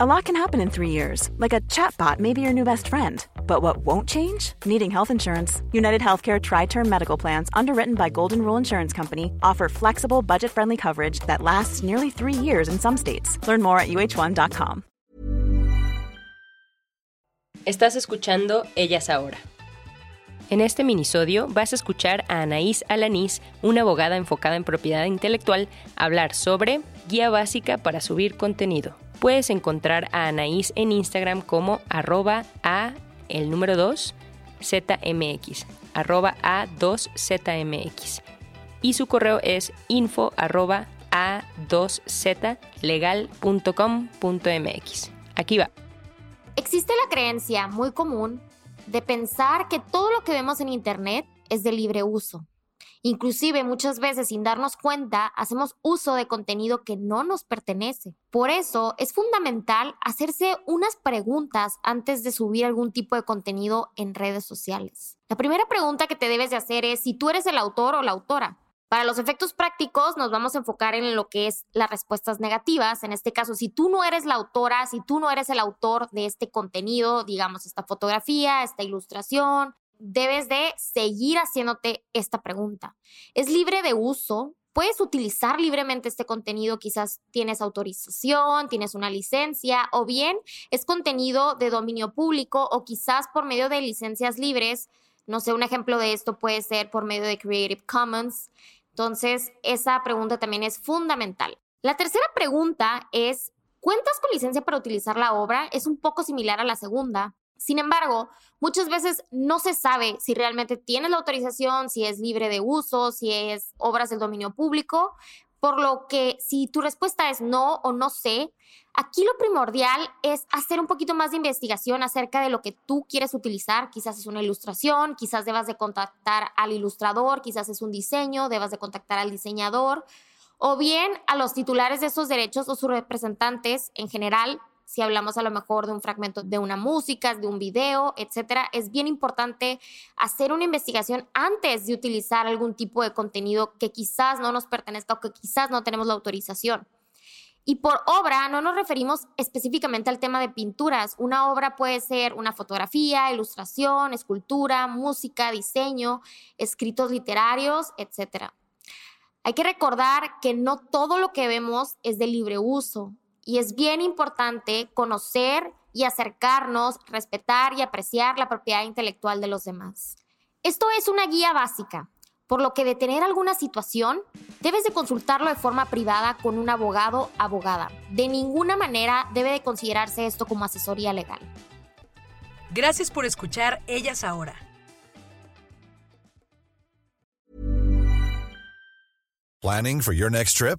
A lot can happen in three years, like a chatbot may be your new best friend. But what won't change? Needing health insurance. United Healthcare Tri Term Medical Plans, underwritten by Golden Rule Insurance Company, offer flexible, budget friendly coverage that lasts nearly three years in some states. Learn more at uh1.com. Estás escuchando Ellas Ahora. En este minisodio vas a escuchar a Anaís Alanís, una abogada enfocada en propiedad intelectual, hablar sobre guía básica para subir contenido. Puedes encontrar a Anaís en Instagram como arroba a el número 2 ZMX, arroba A2ZMX. Y su correo es info arroba A2Zlegal.com.mx. Aquí va. Existe la creencia muy común de pensar que todo lo que vemos en Internet es de libre uso. Inclusive muchas veces sin darnos cuenta hacemos uso de contenido que no nos pertenece. Por eso es fundamental hacerse unas preguntas antes de subir algún tipo de contenido en redes sociales. La primera pregunta que te debes de hacer es si tú eres el autor o la autora. Para los efectos prácticos nos vamos a enfocar en lo que es las respuestas negativas. En este caso, si tú no eres la autora, si tú no eres el autor de este contenido, digamos esta fotografía, esta ilustración, debes de seguir haciéndote esta pregunta. ¿Es libre de uso? ¿Puedes utilizar libremente este contenido? Quizás tienes autorización, tienes una licencia o bien es contenido de dominio público o quizás por medio de licencias libres. No sé, un ejemplo de esto puede ser por medio de Creative Commons. Entonces, esa pregunta también es fundamental. La tercera pregunta es, ¿cuentas con licencia para utilizar la obra? Es un poco similar a la segunda. Sin embargo, muchas veces no se sabe si realmente tienes la autorización, si es libre de uso, si es obras del dominio público, por lo que si tu respuesta es no o no sé, aquí lo primordial es hacer un poquito más de investigación acerca de lo que tú quieres utilizar. Quizás es una ilustración, quizás debas de contactar al ilustrador, quizás es un diseño, debas de contactar al diseñador o bien a los titulares de esos derechos o sus representantes en general si hablamos a lo mejor de un fragmento de una música, de un video, etcétera, es bien importante hacer una investigación antes de utilizar algún tipo de contenido que quizás no nos pertenezca o que quizás no tenemos la autorización. Y por obra no nos referimos específicamente al tema de pinturas. Una obra puede ser una fotografía, ilustración, escultura, música, diseño, escritos literarios, etc. Hay que recordar que no todo lo que vemos es de libre uso y es bien importante conocer y acercarnos, respetar y apreciar la propiedad intelectual de los demás. Esto es una guía básica, por lo que de tener alguna situación, debes de consultarlo de forma privada con un abogado abogada. De ninguna manera debe de considerarse esto como asesoría legal. Gracias por escuchar Ellas Ahora. Planning for your next trip?